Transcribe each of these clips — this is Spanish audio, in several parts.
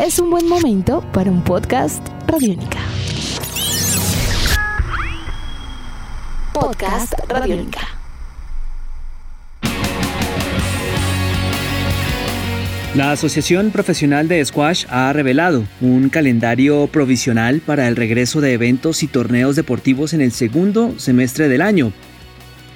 es un buen momento para un podcast Radiónica. Podcast Radiónica. La Asociación Profesional de Squash ha revelado un calendario provisional para el regreso de eventos y torneos deportivos en el segundo semestre del año.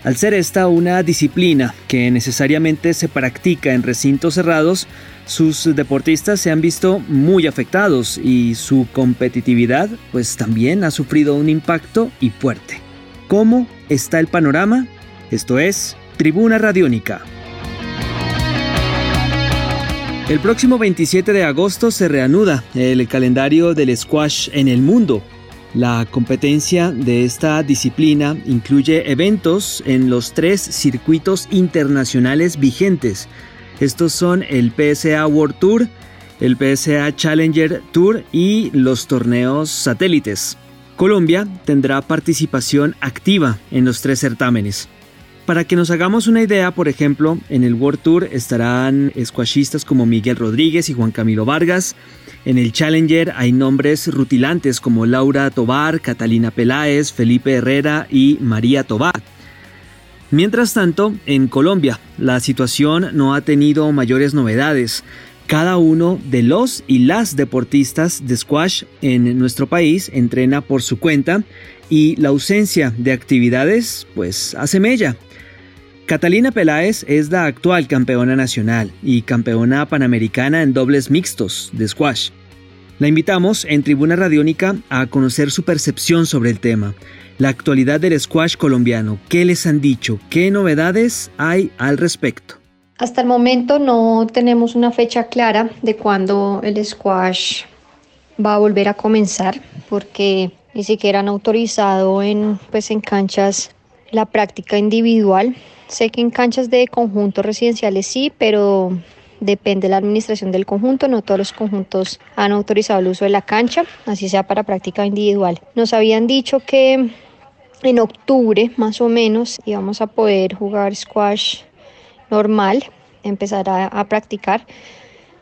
Al ser esta una disciplina que necesariamente se practica en recintos cerrados, sus deportistas se han visto muy afectados y su competitividad pues también ha sufrido un impacto y fuerte. ¿Cómo está el panorama? Esto es Tribuna Radiónica. El próximo 27 de agosto se reanuda el calendario del squash en el mundo. La competencia de esta disciplina incluye eventos en los tres circuitos internacionales vigentes. Estos son el PSA World Tour, el PSA Challenger Tour y los torneos satélites. Colombia tendrá participación activa en los tres certámenes. Para que nos hagamos una idea, por ejemplo, en el World Tour estarán squashistas como Miguel Rodríguez y Juan Camilo Vargas. En el Challenger hay nombres rutilantes como Laura Tobar, Catalina Peláez, Felipe Herrera y María Tobar. Mientras tanto, en Colombia, la situación no ha tenido mayores novedades. Cada uno de los y las deportistas de squash en nuestro país entrena por su cuenta y la ausencia de actividades pues hace mella. Catalina Peláez es la actual campeona nacional y campeona panamericana en dobles mixtos de squash. La invitamos en Tribuna Radiónica a conocer su percepción sobre el tema, la actualidad del squash colombiano, qué les han dicho, qué novedades hay al respecto. Hasta el momento no tenemos una fecha clara de cuándo el squash va a volver a comenzar, porque ni siquiera han autorizado en, pues, en canchas la práctica individual. Sé que en canchas de conjuntos residenciales sí, pero depende de la administración del conjunto. No todos los conjuntos han autorizado el uso de la cancha, así sea para práctica individual. Nos habían dicho que en octubre más o menos íbamos a poder jugar squash normal, empezar a, practicar,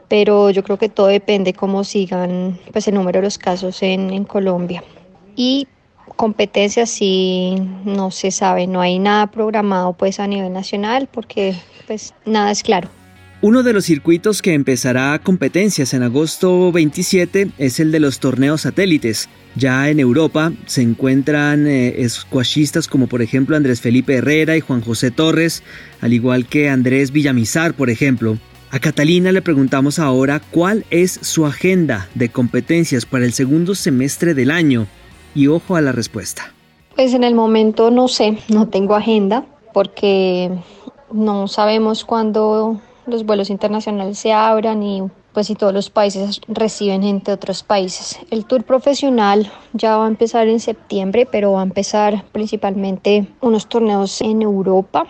pero yo creo que todo depende cómo sigan pues, el número de los casos en, Colombia. Y competencias sí no se sabe, no hay nada programado pues a nivel nacional porque pues nada es claro. Uno de los circuitos que empezará competencias en agosto 27 es el de los torneos satélites. Ya en Europa se encuentran eh, squashistas como por ejemplo Andrés Felipe Herrera y Juan José Torres, al igual que Andrés Villamizar, por ejemplo. A Catalina le preguntamos ahora cuál es su agenda de competencias para el segundo semestre del año y ojo a la respuesta. Pues en el momento no sé, no tengo agenda porque no sabemos cuándo los vuelos internacionales se abran y pues si todos los países reciben gente de otros países. El tour profesional ya va a empezar en septiembre, pero va a empezar principalmente unos torneos en Europa.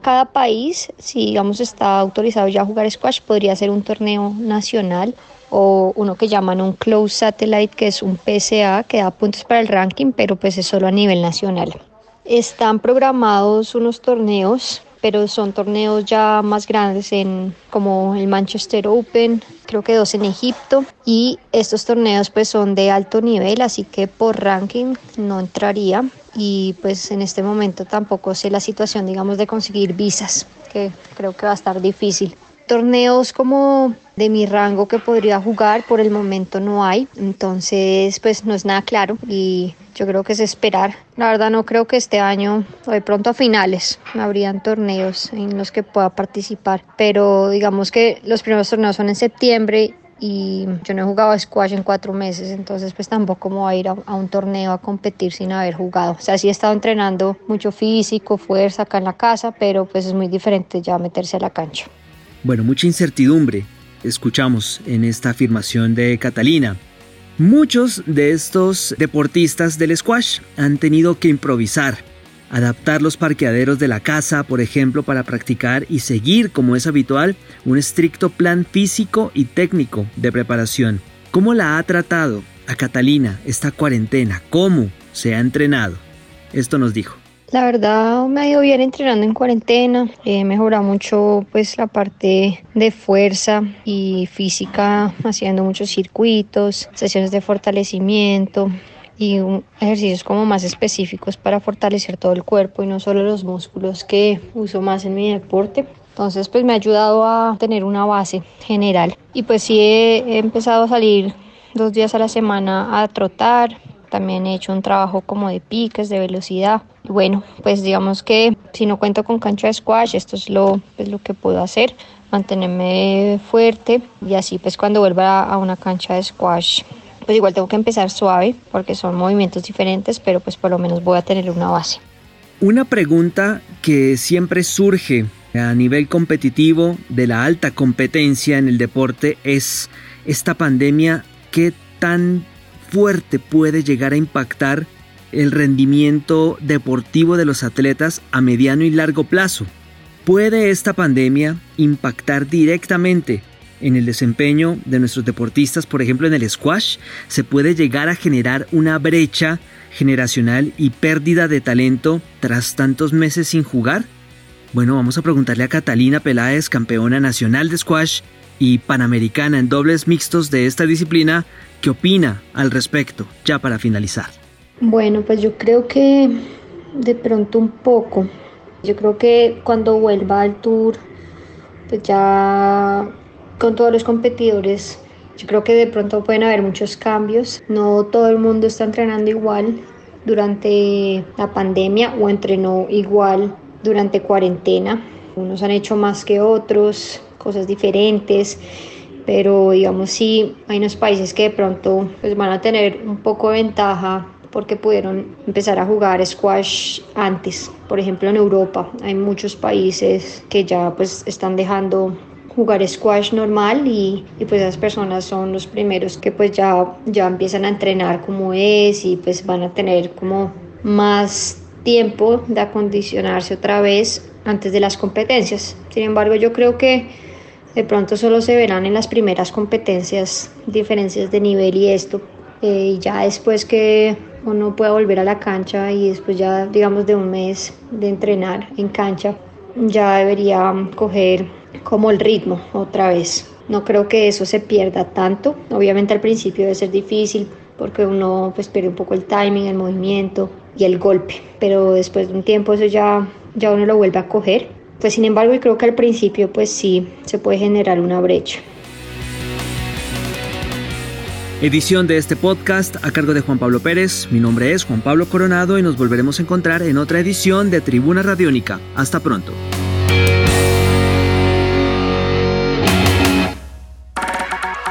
Cada país, si digamos está autorizado ya a jugar squash, podría ser un torneo nacional o uno que llaman un Close Satellite, que es un PSA que da puntos para el ranking, pero pues es solo a nivel nacional. Están programados unos torneos, pero son torneos ya más grandes en como el Manchester Open, creo que dos en Egipto y estos torneos pues son de alto nivel, así que por ranking no entraría y pues en este momento tampoco sé la situación digamos de conseguir visas, que creo que va a estar difícil. Torneos como de mi rango que podría jugar por el momento no hay, entonces pues no es nada claro y yo creo que es esperar. La verdad no creo que este año o de pronto a finales habrían torneos en los que pueda participar, pero digamos que los primeros torneos son en septiembre y yo no he jugado squash en cuatro meses, entonces pues tampoco me voy a ir a, a, un torneo a competir sin haber jugado. O sea, sí he estado entrenando mucho físico, fuerza acá en la casa, pero pues es muy diferente ya meterse a la cancha. Bueno, mucha incertidumbre, escuchamos en esta afirmación de Catalina. Muchos de estos deportistas del squash han tenido que improvisar, adaptar los parqueaderos de la casa, por ejemplo, para practicar y seguir, como es habitual, un estricto plan físico y técnico de preparación. ¿Cómo la ha tratado a Catalina esta cuarentena? ¿Cómo se ha entrenado? Esto nos dijo. La verdad me ha ido bien entrenando en cuarentena, he mejorado mucho pues la parte de fuerza y física haciendo muchos circuitos, sesiones de fortalecimiento y ejercicios como más específicos para fortalecer todo el cuerpo y no solo los músculos que uso más en mi deporte. Entonces pues me ha ayudado a tener una base general y pues sí he, he empezado a salir dos días a la semana a trotar, también he hecho un trabajo como de piques, de velocidad. bueno, pues digamos que si no cuento con cancha de squash, esto es lo, es lo que puedo hacer, mantenerme fuerte y así pues cuando vuelva a una cancha de squash, pues igual tengo que empezar suave porque son movimientos diferentes, pero pues por lo menos voy a tener una base. Una pregunta que siempre surge a nivel competitivo de la alta competencia en el deporte es esta pandemia, ¿qué tan fuerte puede llegar a impactar el rendimiento deportivo de los atletas a mediano y largo plazo. ¿Puede esta pandemia impactar directamente en el desempeño de nuestros deportistas, por ejemplo en el squash? ¿Se puede llegar a generar una brecha generacional y pérdida de talento tras tantos meses sin jugar? Bueno, vamos a preguntarle a Catalina Peláez, campeona nacional de squash y panamericana en dobles mixtos de esta disciplina, ¿Qué opina al respecto, ya para finalizar? Bueno, pues yo creo que de pronto un poco. Yo creo que cuando vuelva al tour, pues ya con todos los competidores, yo creo que de pronto pueden haber muchos cambios. No todo el mundo está entrenando igual durante la pandemia o entrenó igual durante cuarentena. Unos han hecho más que otros, cosas diferentes pero digamos sí hay unos países que de pronto pues, van a tener un poco de ventaja porque pudieron empezar a jugar squash antes. Por ejemplo, en Europa hay muchos países que ya pues están dejando jugar squash normal y, y, pues esas personas son los primeros que pues ya, ya empiezan a entrenar como es y pues van a tener como más tiempo de acondicionarse otra vez antes de las competencias. Sin embargo, yo creo que de pronto solo se verán en las primeras competencias diferencias de nivel y esto. Eh, ya después que uno pueda volver a la cancha y después ya digamos de un mes de entrenar en cancha, ya debería coger como el ritmo otra vez. No creo que eso se pierda tanto. Obviamente al principio debe ser difícil porque uno pues pierde un poco el timing, el movimiento y el golpe, pero después de un tiempo eso ya, ya uno lo vuelve a coger pues sin embargo, creo que al principio pues sí se puede generar una brecha. Edición de este podcast a cargo de Juan Pablo Pérez. Mi nombre es Juan Pablo Coronado y nos volveremos a encontrar en otra edición de Tribuna Radiónica. Hasta pronto.